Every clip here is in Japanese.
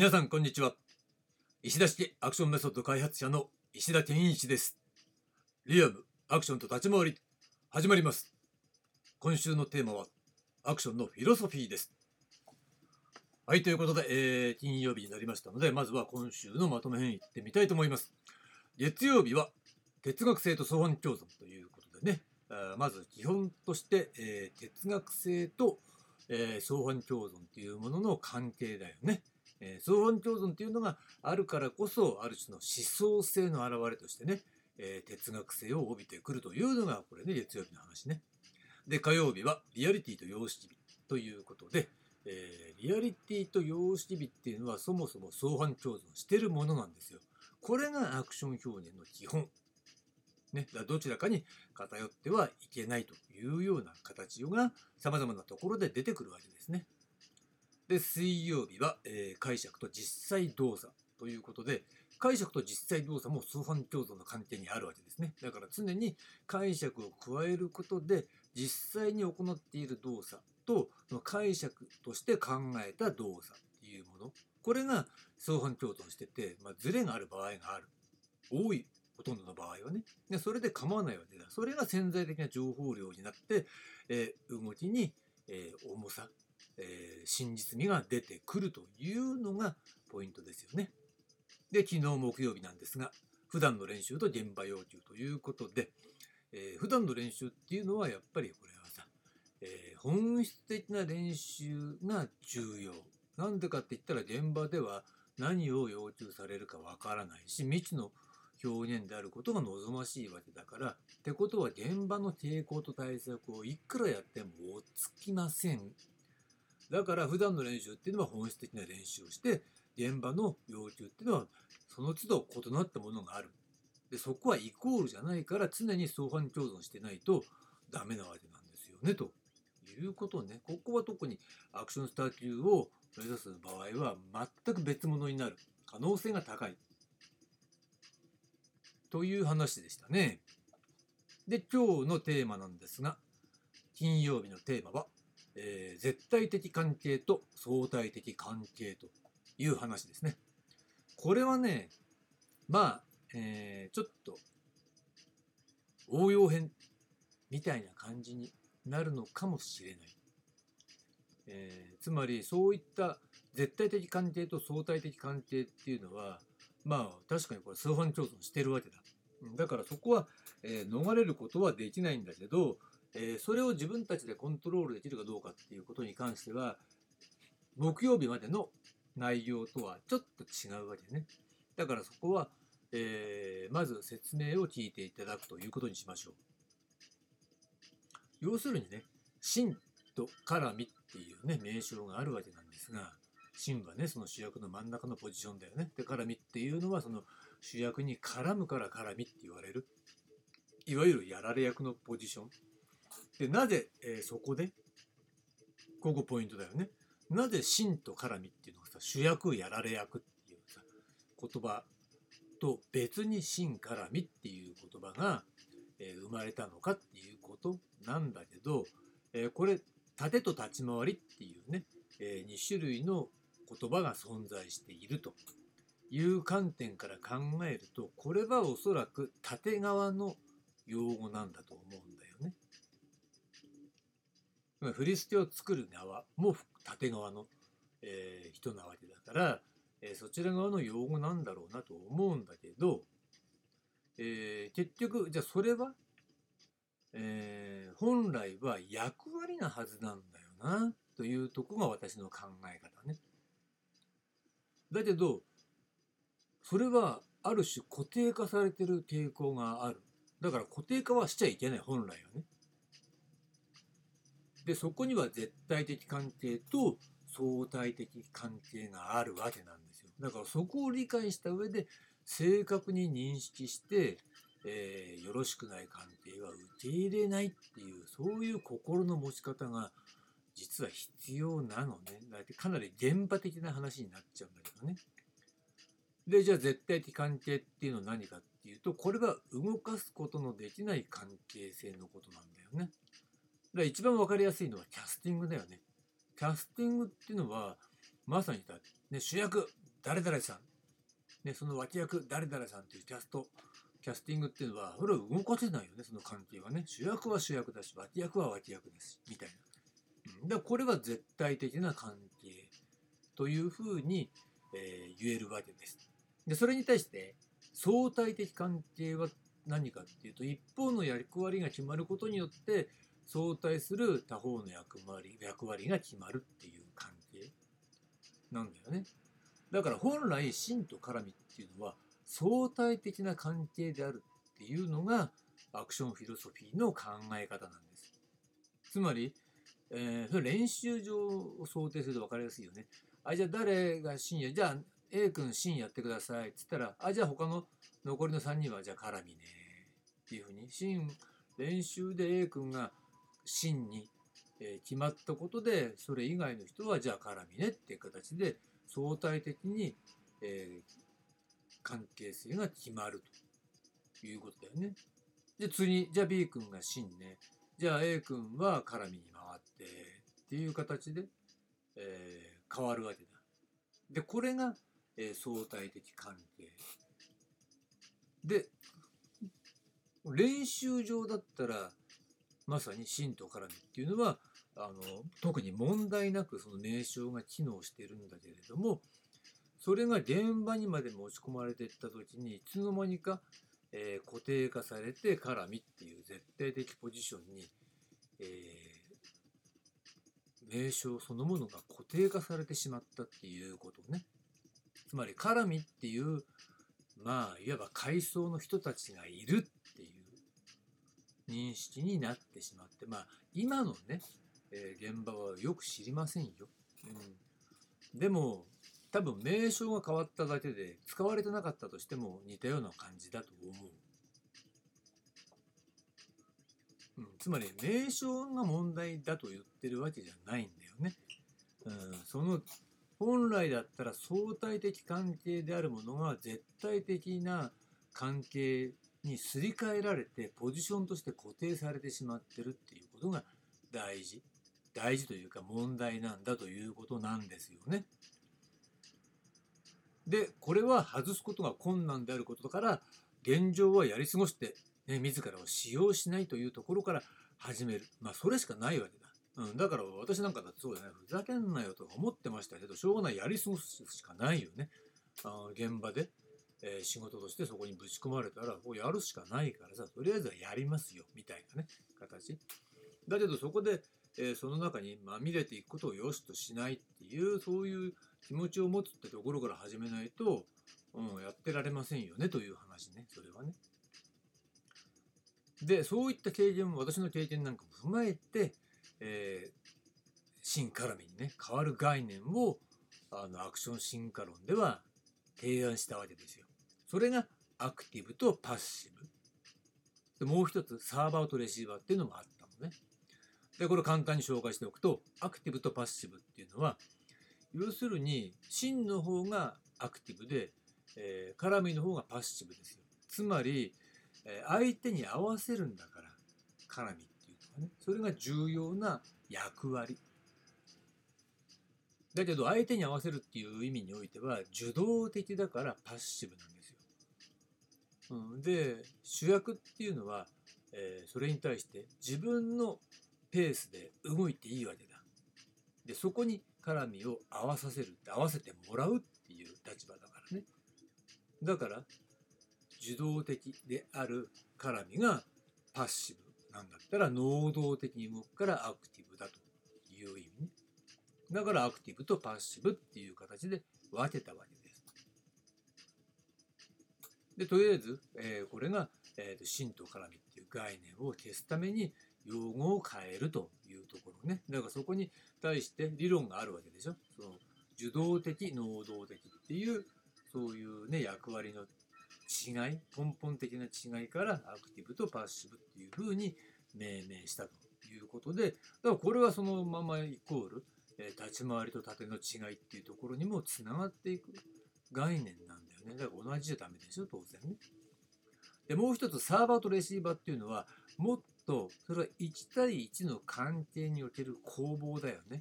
皆さんこんにちは。石田式アクションメソッド開発者の石田健一です。リアムアクションと立ち回り始まります。今週のテーマはアクションのフィロソフィーです。はいということで、えー、金曜日になりましたのでまずは今週のまとめ編いってみたいと思います。月曜日は哲学性と相反共存ということでね。まず基本として、えー、哲学性と、えー、相反共存というものの関係だよね。えー、相反共存というのがあるからこそある種の思想性の表れとしてね、え、哲学性を帯びてくるというのがこれね月曜日の話ね。で火曜日はリアリティと様式美ということで、えー、リアリティと様式美っていうのはそもそも相反共存してるものなんですよ。これがアクション表現の基本。ね、どちらかに偏ってはいけないというような形が様々なところで出てくるわけですね。で、水曜日は、えー、解釈と実際動作ということで、解釈と実際動作も相反共存の関係にあるわけですね。だから常に解釈を加えることで、実際に行っている動作と解釈として考えた動作っていうもの、これが相反共存してて、まあ、ズレがある場合がある。多い、ほとんどの場合はね。でそれで構わないわけだ。それが潜在的な情報量になって、えー、動きに、えー、重さ、えー、真実味が出てくるというのがポイントですよね。で、昨日木曜日なんですが、普段の練習と現場要求ということで、えー、普段の練習っていうのはやっぱりこれはさ、えー、本質的な練習が重要。なんでかって言ったら現場では何を要求されるかわからないし、未知の表現であることが望ましいわけだから、ってことは現場の抵抗と対策をいくらやっても追っつきませんだから普段の練習っていうのは本質的な練習をして、現場の要求っていうのはその都度異なったものがある。で、そこはイコールじゃないから常に相反共存してないとダメなわけなんですよね、ということね。ここは特にアクションスター級を目指す場合は全く別物になる可能性が高い。という話でしたね。で、今日のテーマなんですが、金曜日のテーマはえー、絶対的関係と相対的関係という話ですね。これはね、まあ、えー、ちょっと応用編みたいな感じになるのかもしれない。えー、つまりそういった絶対的関係と相対的関係っていうのはまあ確かにこれ相反共存してるわけだ。だからそこは、えー、逃れることはできないんだけどえー、それを自分たちでコントロールできるかどうかっていうことに関しては、木曜日までの内容とはちょっと違うわけね。だからそこは、えー、まず説明を聞いていただくということにしましょう。要するにね、真と絡みっていうね、名称があるわけなんですが、真はね、その主役の真ん中のポジションだよね。で、絡みっていうのは、その主役に絡むから絡みって言われる。いわゆるやられ役のポジション。でなぜ、えー、そこで？ここポイントだよね。なぜ真と絡みっていうのがさ主役やられ役っていうさ言葉と別に真絡みっていう言葉が、えー、生まれたのかっていうことなんだけど、えー、これ盾と立ち回りっていうね、え2種類の言葉が存在しているという観点から考えるとこれはおそらく縦側の用語なんだと思うん振り捨てを作る側も縦側の、えー、人なわけだから、えー、そちら側の用語なんだろうなと思うんだけど、えー、結局じゃあそれは、え本来は役割なはずなんだよなというとこが私の考え方ね。だけどそれはある種固定化されてる傾向がある。だから固定化はしちゃいけない本来はね。でそこには絶対的関係と相対的関係があるわけなんですよ。だからそこを理解した上で正確に認識して、えー、よろしくない関係は受け入れないっていうそういう心の持ち方が実は必要なのね。だってかなり現場的な話になっちゃうんだけどね。でじゃあ絶対的関係っていうのは何かっていうとこれは動かすことのできない関係性のことなんだよね。だ一番分かりやすいのはキャスティングだよね。キャスティングっていうのは、まさにね、主役、誰々さん、ね、その脇役誰々さんっていうキャストキャスティングっていうのはそれを動かせないよねその関係はね主役は主役だし脇役は脇役ですみたいな。だからこれは絶対的な関係というふうに、えー、言えるわけです。でそれに対して相対的関係は何かっていうと一方の役割が決まることによって相対する他方の役割役割が決まるっていう関係なんだよね。だから本来真と絡みっていうのは相対的な関係であるっていうのがアクションフィロソフィーの考え方なんです。つまり、えー、練習上を想定すると分かりやすいよね。あ、じゃあ誰が真や、じゃあ A 君真やってくださいっつったら、あ、じゃあ他の残りの3人はじゃあ絡みねっていうふうに、真練習で A 君が真に、え、決まったことで、それ以外の人はじゃあ絡みねっていう形で相対的に、え、関係性が決まるということだよね。で、次、じゃあ B 君が真ね。じゃあ A 君は絡みに回ってっていう形で、え、変わるわけだ。で、これが、え、相対的関係。で、練習上だったら、まさに真と絡みっていうのは、あの特に問題なくその名称が機能しているんだけれどもそれが現場にまで持ち込まれていった時にいつの間にか、えー、固定化されて絡みっていう絶対的ポジションに、えー、名称そのものが固定化されてしまったっていうことね。つまり絡みっていうまあいわば階層の人たちがいるって認識になってしまってまあ今のねえー、現場はよく知りませんよ。うん、でも多分名称が変わっただけで使われてなかったとしても似たような感じだと思う。うん、つまり名称が問題だと言ってるわけじゃないんだよね。うん、その本来だったら相対的関係であるものが絶対的な関係にすり替えられてポジションとして固定されてしまってるっていうことが大事。大事というか問題なんだということなんですよね。でこれは外すことが困難であることから現状はやり過ごして、ね、自らを使用しないというところから始めるまあそれしかないわけだ。うん、だから私なんかだってそうだねふざけんなよと思ってましたけどしょうがないやり過ごすしかないよね。あ現場で、え、仕事としてそこにぶち込まれたらこうやるしかないからさとりあえずはやりますよみたいなね形。だけどそこでえ、その中にまみれていくことを良しとしないっていうそういう気持ちを持つってところから始めないと、うん、やってられませんよねという話ねそれはね。でそういった経験も私の経験なんかも踏まえて、えー、進化論にね変わる概念をあのアクション進化論では提案したわけですよ。それがアクティブとパッシブ。でもう一つサーバーとレシーバーっていうのもあったのね。で、これ簡単に紹介しておくと、アクティブとパッシブっていうのは、要するに、真の方がアクティブで、えー、絡みの方がパッシブですよ。つまり、えー、相手に合わせるんだから、絡みっていうのはね、それが重要な役割。だけど、相手に合わせるっていう意味においては、受動的だからパッシブなんです。うん、で、主役っていうのは、えー、それに対して自分のペースで動いていいわけだ。で、そこに絡みを合わさせるって合わせてもらうっていう立場だからね。だから、受動的である絡みがパッシブなんだったら能動的に動くからアクティブだという意味ね。だからアクティブとパッシブっていう形で分けたわけです。で、とりあえず、えー、これが、えーと、真と絡みっていう概念を消すために用語を変えるというところね。だからそこに対して理論があるわけでしょ。その受動的、能動的っていう、そういうね、役割の違い、根本的な違いからアクティブとパッシブっていうふうに命名したということで、だからこれはそのままイコール、え立ち回りと縦の違いっていうところにもつながっていく概念なんよね。だから同じじゃダメでしょ、当然ね。で、もう一つサーバーとレシーバーっていうのは、もっとそれは1対1の関係における攻防だよね。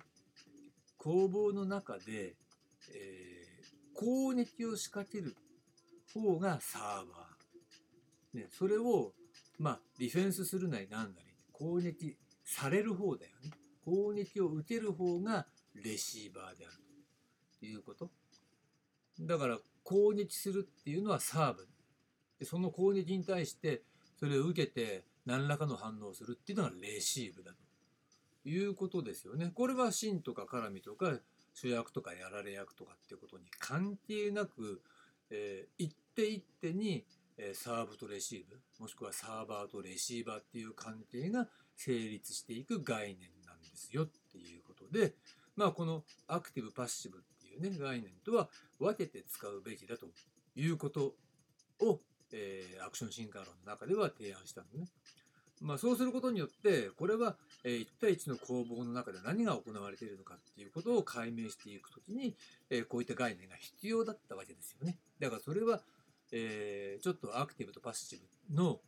攻防の中で、えー、攻撃を仕掛ける方がサーバー。ね、それを、まあ、ディフェンスするなりなんなり、攻撃される方だよね。攻撃を受ける方がレシーバーであるということ。だから攻撃するっていうのはサーブ。でその攻撃に対してそれを受けて何らかの反応をするっていうのがレシーブだということですよね。これは芯とか絡みとか主役とかやられ役とかっていうことに関係なく、えー、一手一手にサーブとレシーブもしくはサーバーとレシーバーっていう関係が成立していく概念なんですよっていうことでまあこのアクティブパッシブっね概念とは分けて使うべきだということを、えー、アクション進化論の中では提案したのね。まあ、そうすることによってこれは1対1の攻防の中で何が行われているのかっていうことを解明していくときにこういった概念が必要だったわけですよね。だからそれは、ちょっとアクティブとパッシブの、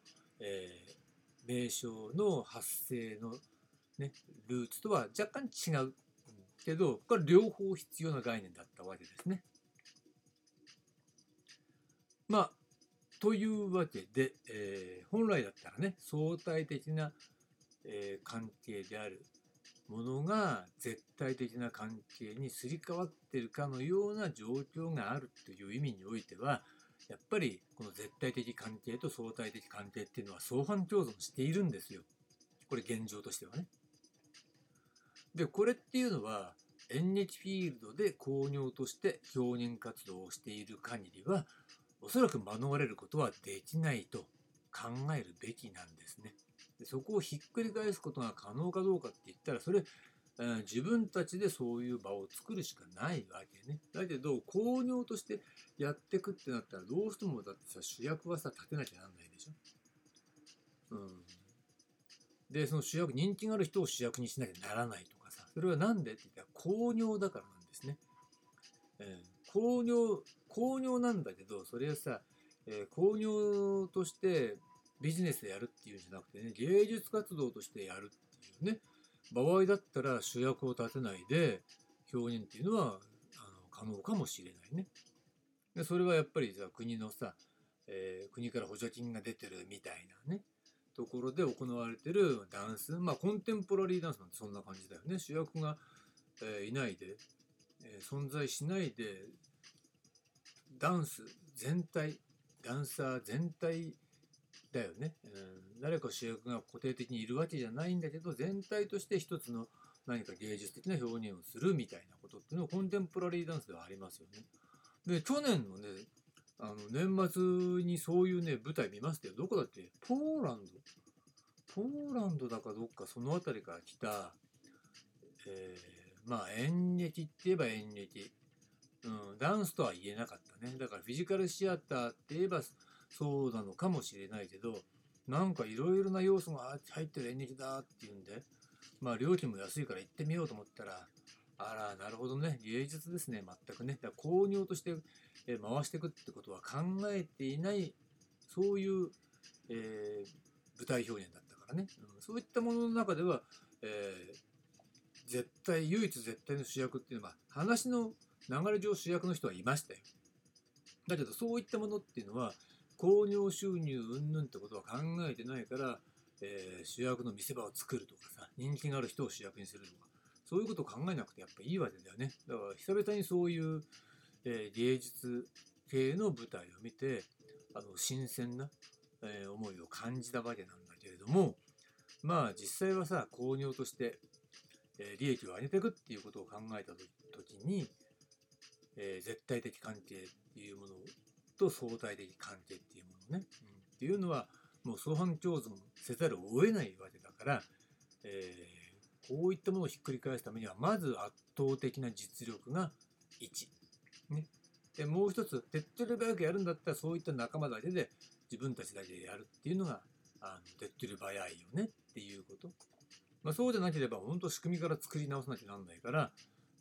名称の発生の、ね、ルーツとは若干違うけどこれ両方必要な概念だったわけですね。まあというわけで、えー、本来だったらね相対的な、えー、関係であるものが絶対的な関係にすり替わってるかのような状況があるという意味においてはやっぱりこの絶対的関係と相対的関係っていうのは相反共存しているんですよ。これ現状としてはね。で、これっていうのは演劇フィールドで巧妙として表現活動をしている限りはおそらく免れることはできないと考えるべきなんですね。でそこをひっくり返すことが可能かどうかって言ったらそれ自分たちでそういう場を作るしかないわけね。だけど、巧妙としてやってくってなったら、どうしてもだってさ、主役はさ、立てなきゃなんないでしょ。うん。で、その主役、人気がある人を主役にしなきゃならないと、それは何で？って言ったら、巧妙だからなんですね。えー、巧妙、巧妙なんだけど、それはさ、えー、巧妙としてビジネスでやるっていうんじゃなくてね、芸術活動としてやるっていうね、場合だったら主役を立てないで表現っていうのはあの可能かもしれないね。でそれはやっぱりさ国のさ、えー、国から補助金が出てるみたいなねところで行われてるダンスまあコンテンポラリーダンスなんてそんな感じだよね。主役が、えー、いないで、えー、存在しないでダンス全体ダンサー全体だよね、うん、誰か主役が固定的にいるわけじゃないんだけど全体として一つの何か芸術的な表現をするみたいなことっていうのはコンテンポラリーダンスではありますよね。で去年のねあの年末にそういうね舞台見ましたよ。どこだってポーランド。ポーランドだかどっかその辺りから来た、えー、まあ演劇って言えば演劇、うん、ダンスとは言えなかったね。だからフィジカルシアターって言えばそうなのかもしれないけどなんかいろいろな要素が入ってる演劇だっていうんでまあ料金も安いから行ってみようと思ったらあらなるほどね。芸術ですね。全くね。だから購入として回していくってことは考えていないそういう、えー、舞台表現だったからね、うん、そういったものの中では、えー、絶対唯一絶対の主役っていうのは話の流れ上主役の人はいましたよ。だけどそういったものっていうのは興行収入云々ってことは考えてないから、えー、主役の見せ場を作るとかさ人気がある人を主役にするとか。そういうこと考えなくてやっぱいいわけだよね。だから久々にそういう、えー、芸術系の舞台を見てあの新鮮な、えー、思いを感じたわけなんだけれどもまあ実際はさ興行として、え利益を上げていくっていうことを考えた時に、え絶対的関係っていうものと相対的関係っていうものね、うん、っていうのはもう相反共存せざるを得ないわけだから、えー、こういったものをひっくり返すためにはまず圧倒的な実力が1。ね、でもう一つ手っ取り早くやるんだったらそういった仲間だけで自分たちだけでやるっていうのがあの手っ取り早いよねっていうこと。まあ、そうじゃなければ本当仕組みから作り直さなきゃなんないから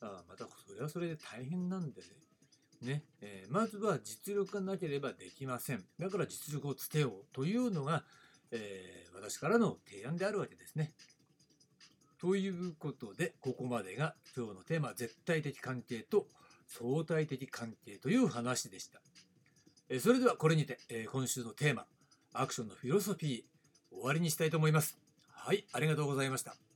あまたそれはそれで大変なんでねね、えー、まずは実力がなければできません。だから実力をつけようというのが、えー、私からの提案であるわけですね。ということで、ここまでが今日のテーマ、絶対的関係と相対的関係という話でした。それではこれにて、今週のテーマ、アクションのフィロソフィー、終わりにしたいと思います。はい、ありがとうございました。